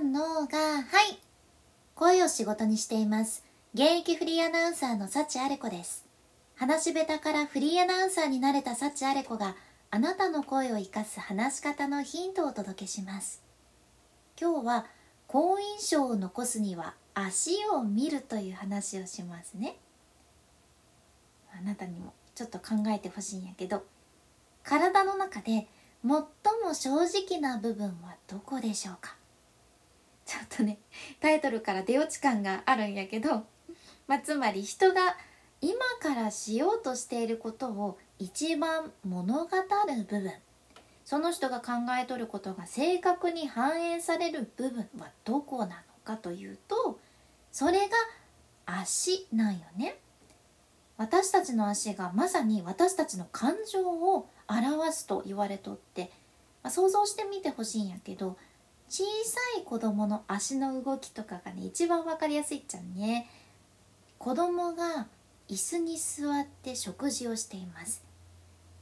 んのがはい。声を仕事にしています。現役フリーアナウンサーの幸あれ子です。話し下手からフリーアナウンサーになれた幸あれ子があなたの声を生かす話し方のヒントをお届けします。今日は好印象を残すには足を見るという話をしますね。あなたにもちょっと考えてほしいんやけど体の中で最も正直な部分はどこでしょうか？ちょっとねタイトルから出落ち感があるんやけど、まあ、つまり人が今からしようとしていることを一番物語る部分。その人が考えとることが正確に反映される部分はどこなのかというとそれが足なんよね。私たちの足がまさに私たちの感情を表すと言われとって、まあ、想像してみてほしいんやけど小さい子供の足の動きとかがね一番分かりやすいっちゃんね。子供が椅子に座って食事をしています。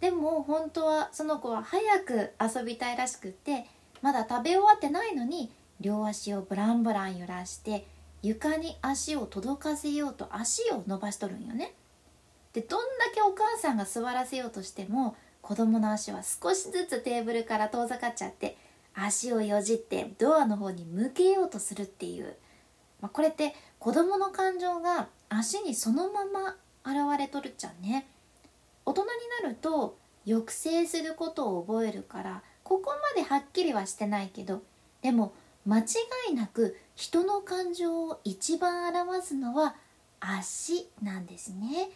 でも本当はその子は早く遊びたいらしくってまだ食べ終わってないのに両足をブランブラン揺らして床に足を届かせようと足を伸ばしとるんよね。でどんだけお母さんが座らせようとしても子供の足は少しずつテーブルから遠ざかっちゃって足をよじってドアの方に向けようとするっていう、まあ、これって子供の感情が足にそのまま現れとるっちゃね。大人になると抑制することを覚えるからここまではっきりはしてないけどでも間違いなく人の感情を一番表すのは足なんですね。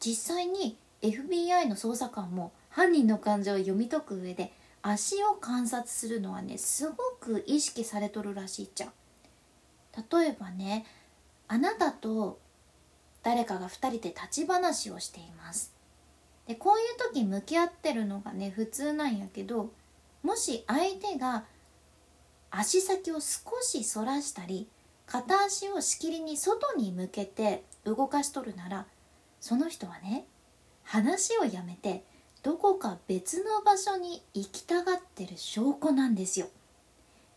実際に FBI の捜査官も犯人の感情を読み解く上で足を観察するのはねすごく意識されとるらしいじゃ。ん例えばねあなたと誰かが2人で立ち話をしています。でこういう時向き合ってるのがね普通なんやけどもし相手が足先を少し反らしたり片足をしきりに外に向けて動かしとるならその人はね話をやめてどこか別の場所に行きたがってる証拠なんですよ。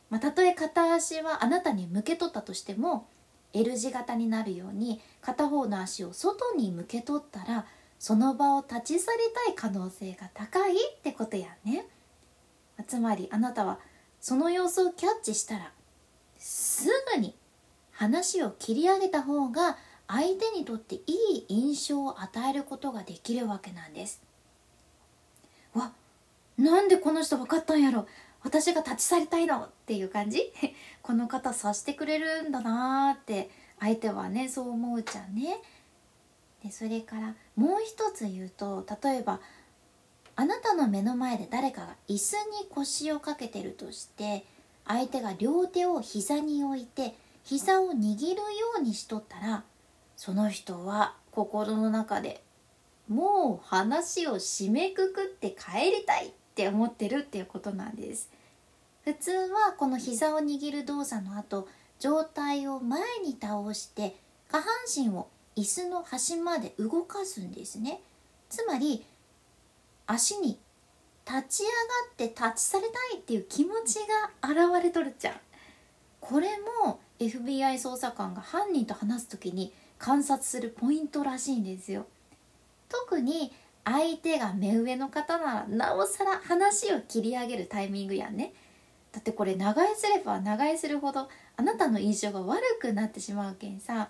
まあ、たとえ片足はあなたに向けとったとしても L 字型になるように片方の足を外に向けとったらその場を立ち去りたい可能性が高いってことやね。つまりあなたはその様子をキャッチしたらすぐに話を切り上げた方が相手にとっていい印象を与えることができるわけなんです。なんでこの人分かったんやろ？私が立ち去りたいの？っていう感じ？この方察してくれるんだなーって相手はねそう思うじゃんね。でそれからもう一つ言うと例えばあなたの目の前で誰かが椅子に腰をかけてるとして相手が両手を膝に置いて膝を握るようにしとったらその人は心の中でもう話を締めくくって帰りたい。っって思ってるっていうことなんです。普通はこの膝を握る動作の後上体を前に倒して下半身を椅子の端まで動かすんですね。つまり足に立ち上がってタッチされたいっていう気持ちが現れとるじゃん。これも FBI 捜査官が犯人と話す時に観察するポイントらしいんですよ。特に相手が目上の方ならなおさら話を切り上げるタイミングやんね。だってこれ長居すれば長居するほどあなたの印象が悪くなってしまうけんさ。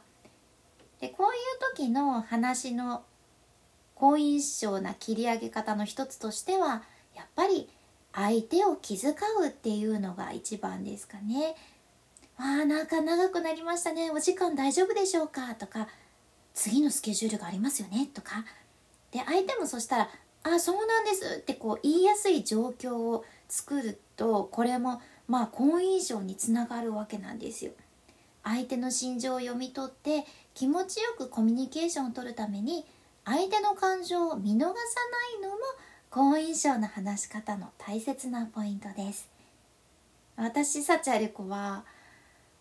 でこういう時の話の好印象な切り上げ方の一つとしてはやっぱり相手を気遣うっていうのが一番ですかね。ああなんか長くなりましたね。お時間大丈夫でしょうか？とか次のスケジュールがありますよね？とかで相手もそしたら「あそうなんです」ってこう言いやすい状況を作るとこれもまあ好印象につながるわけなんですよ。相手の心情を読み取って気持ちよくコミュニケーションを取るために相手の感情を見逃さないのも好印象の話し方の大切なポイントです。私幸あれ子は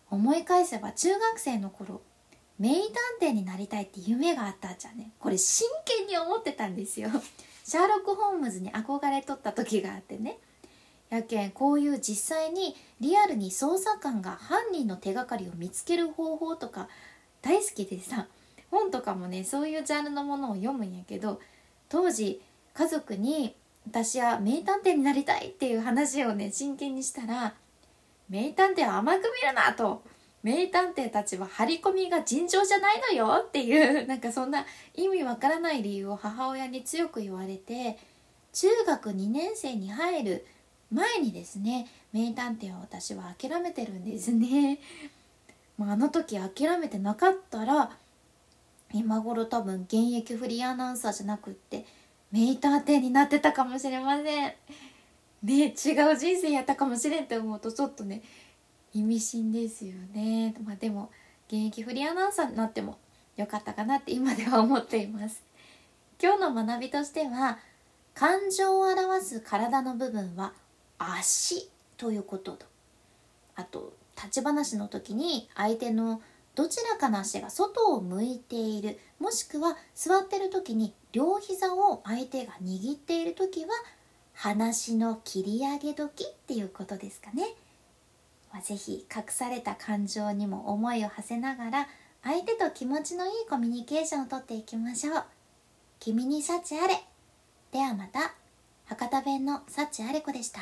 思い返せば中学生の頃名探偵になりたいって夢があったじゃんね。これ真剣に思ってたんですよ。シャーロック・ホームズに憧れとった時があってね。やけんこういう実際にリアルに捜査官が犯人の手がかりを見つける方法とか大好きでさ。本とかもねそういうジャンルのものを読むんやけど当時家族に私は名探偵になりたいっていう話をね真剣にしたら名探偵は甘く見るなと名探偵たちは張り込みが尋常じゃないのよっていうなんかそんな意味わからない理由を母親に強く言われて中学2年生に入る前にですね名探偵を私は諦めてるんですね。まあ、あの時諦めてなかったら今頃多分現役フリーアナウンサーじゃなくって名探偵になってたかもしれません。ね違う人生やったかもしれんって思うとちょっとね意味深ですよね。まあでも現役フリーアナウンサーになってもよかったかなって今では思っています。今日の学びとしては感情を表す体の部分は足ということとあと立ち話の時に相手のどちらかの足が外を向いているもしくは座ってる時に両膝を相手が握っている時は話の切り上げ時っていうことですかね。まあ、ぜひ隠された感情にも思いを馳せながら相手と気持ちのいいコミュニケーションをとっていきましょう。君に幸あれ。ではまた。博多弁の幸あれ子でした。